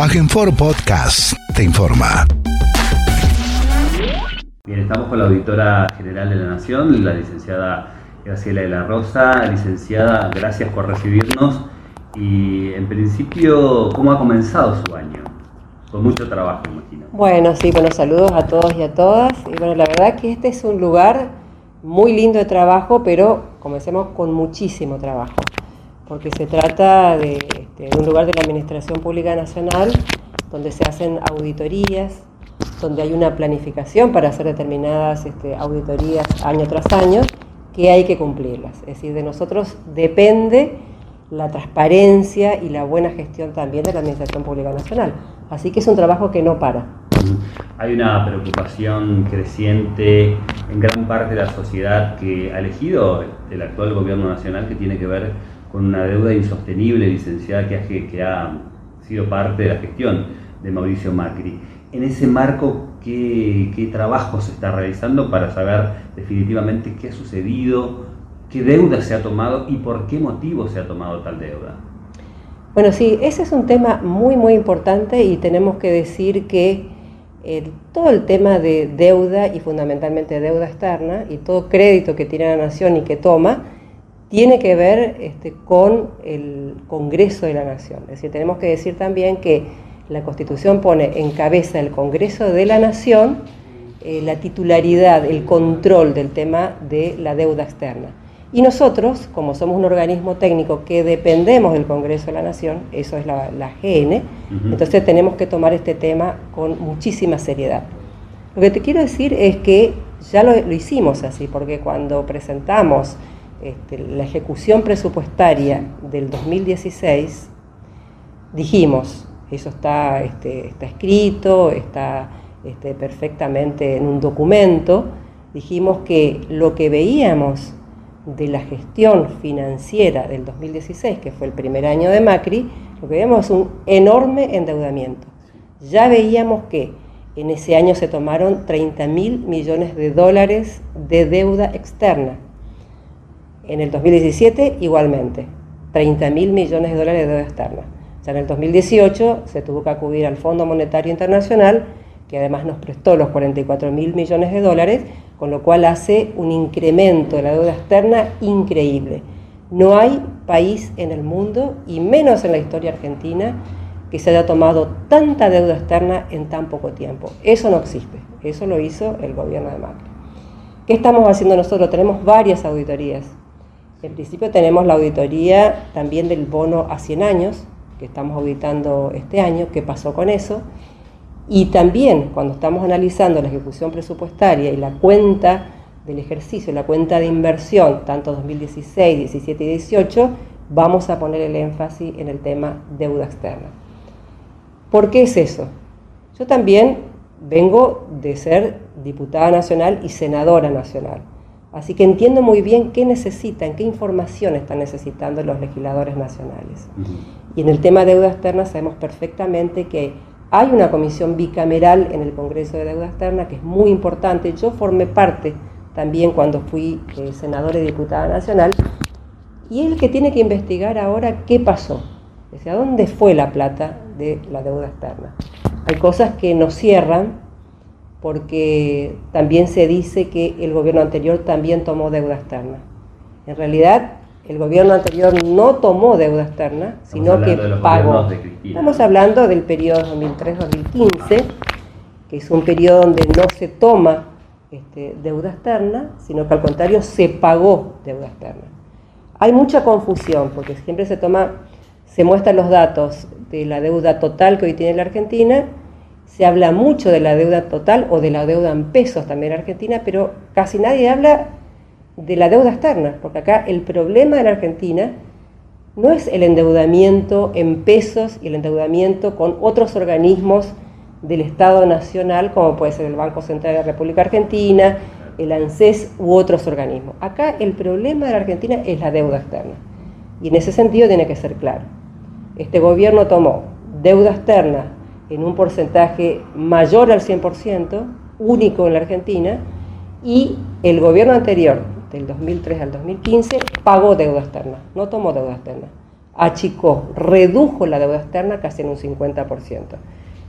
Agenfor Podcast te informa. Bien, estamos con la auditora general de la Nación, la licenciada Graciela de la Rosa. Licenciada, gracias por recibirnos. Y en principio, ¿cómo ha comenzado su año? Con mucho trabajo, imagino. Bueno, sí, buenos saludos a todos y a todas. Y bueno, la verdad que este es un lugar muy lindo de trabajo, pero comencemos con muchísimo trabajo, porque se trata de, este, de un lugar de la Administración Pública Nacional donde se hacen auditorías, donde hay una planificación para hacer determinadas este, auditorías año tras año, que hay que cumplirlas. Es decir, de nosotros depende la transparencia y la buena gestión también de la Administración Pública Nacional. Así que es un trabajo que no para. Hay una preocupación creciente en gran parte de la sociedad que ha elegido el actual gobierno nacional que tiene que ver con una deuda insostenible, licenciada, que ha, que ha sido parte de la gestión de Mauricio Macri. En ese marco, ¿qué, qué trabajo se está realizando para saber definitivamente qué ha sucedido, qué deuda se ha tomado y por qué motivo se ha tomado tal deuda? Bueno, sí, ese es un tema muy, muy importante y tenemos que decir que eh, todo el tema de deuda y fundamentalmente deuda externa y todo crédito que tiene la nación y que toma, tiene que ver este, con el Congreso de la Nación. Es decir, tenemos que decir también que la Constitución pone en cabeza el Congreso de la Nación eh, la titularidad, el control del tema de la deuda externa. Y nosotros, como somos un organismo técnico que dependemos del Congreso de la Nación, eso es la, GN, entonces tenemos que tomar este tema con muchísima seriedad. Lo que te quiero decir es que ya lo, lo hicimos así, porque cuando presentamos este, la ejecución presupuestaria del 2016, dijimos, eso está, este, escrito, está este, perfectamente en un documento, dijimos que lo que veíamos de la gestión financiera del 2016, que fue el primer año de Macri, lo que veíamos es un enorme endeudamiento. Ya veíamos que en ese año se tomaron 30 mil millones de dólares de deuda externa en el 2017 igualmente, 30 mil millones de dólares de deuda externa. Ya en el 2018 se tuvo que acudir al Fondo Monetario Internacional, que además nos prestó los 44 mil millones de dólares, con lo cual hace un incremento de la deuda externa increíble. No hay país en el mundo, y menos en la historia argentina, que se haya tomado tanta deuda externa en tan poco tiempo. Eso no existe. Eso lo hizo el gobierno de Macri. ¿Qué estamos haciendo nosotros? Tenemos varias auditorías. En principio tenemos la auditoría también del bono a 100 años, que estamos auditando este año, qué pasó con eso. Y también cuando estamos analizando la ejecución presupuestaria y la cuenta del ejercicio, la cuenta de inversión, tanto 2016, 17 y 18, vamos a poner el énfasis en el tema deuda externa. ¿Por qué es eso? Yo también vengo de ser diputada nacional y senadora nacional. Así que entiendo muy bien qué necesitan, qué información están necesitando los legisladores nacionales. Y en el tema de deuda externa sabemos perfectamente que hay una comisión bicameral en el Congreso de Deuda Externa que es muy importante. Yo formé parte también cuando fui eh, senadora y diputada nacional. Y es el que tiene que investigar ahora qué pasó, ¿a dónde fue la plata de la deuda externa? Hay cosas que nos cierran porque también se dice que el gobierno anterior también tomó deuda externa. En realidad, el gobierno anterior no tomó deuda externa, sino que pagó. Estamos hablando del periodo 2003-2015, que es un periodo donde no se toma este, deuda externa, sino que al contrario se pagó deuda externa. Hay mucha confusión, porque siempre se toma, se muestran los datos de la deuda total que hoy tiene la Argentina se habla mucho de la deuda total o de la deuda en pesos también en Argentina, pero casi nadie habla de la deuda externa, porque acá el problema de la Argentina no es el endeudamiento en pesos y el endeudamiento con otros organismos del Estado Nacional, como puede ser el Banco Central de la República Argentina, el ANSES u otros organismos. Acá el problema de la Argentina es la deuda externa. Y en ese sentido tiene que ser claro. Este gobierno tomó deuda externa en un porcentaje mayor al 100%, único en la Argentina, y el gobierno anterior, del 2003 al 2015, pagó deuda externa, no tomó deuda externa. achicó, redujo la deuda externa casi en un 50%.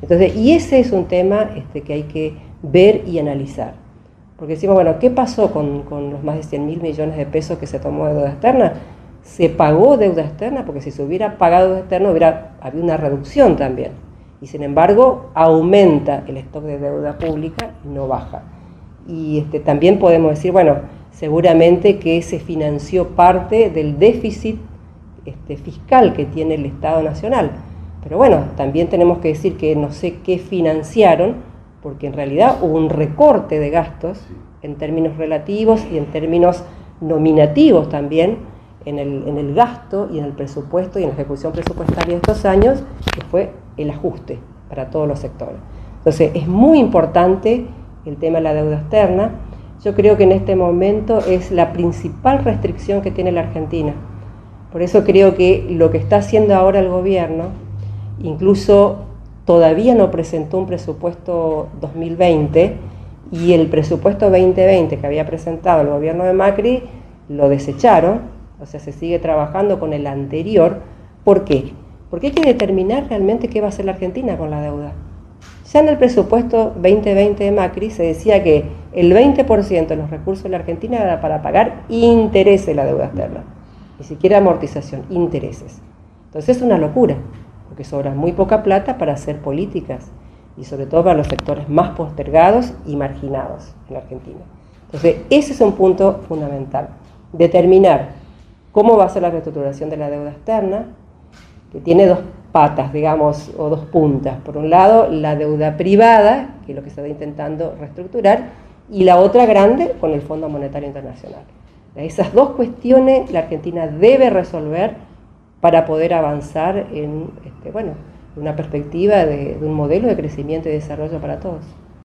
Entonces, y ese es un tema este, que hay que ver y analizar. Porque decimos, bueno, ¿qué pasó con, con los más de 100 mil millones de pesos que se tomó de deuda externa? Se pagó deuda externa porque si se hubiera pagado deuda externa hubiera habido una reducción también. Y sin embargo, aumenta el stock de deuda pública y no baja. Y este, también podemos decir, bueno, seguramente que se financió parte del déficit este, fiscal que tiene el Estado Nacional. Pero bueno, también tenemos que decir que no sé qué financiaron, porque en realidad hubo un recorte de gastos en términos relativos y en términos nominativos también en el, en el gasto y en el presupuesto y en la ejecución presupuestaria de estos años, que fue el ajuste para todos los sectores. Entonces, es muy importante el tema de la deuda externa. Yo creo que en este momento es la principal restricción que tiene la Argentina. Por eso creo que lo que está haciendo ahora el gobierno, incluso todavía no presentó un presupuesto 2020 y el presupuesto 2020 que había presentado el gobierno de Macri lo desecharon, o sea, se sigue trabajando con el anterior. ¿Por qué? Porque hay que determinar realmente qué va a hacer la Argentina con la deuda. Ya en el presupuesto 2020 de Macri se decía que el 20% de los recursos de la Argentina era para pagar intereses de la deuda externa, ni siquiera amortización, intereses. Entonces es una locura, porque sobra muy poca plata para hacer políticas y sobre todo para los sectores más postergados y marginados en la Argentina. Entonces ese es un punto fundamental, determinar cómo va a ser la reestructuración de la deuda externa, que tiene dos patas, digamos, o dos puntas. Por un lado, la deuda privada, que es lo que se está intentando reestructurar, y la otra grande con el Fondo Monetario Internacional. Esas dos cuestiones la Argentina debe resolver para poder avanzar en este, bueno, una perspectiva de un modelo de crecimiento y desarrollo para todos.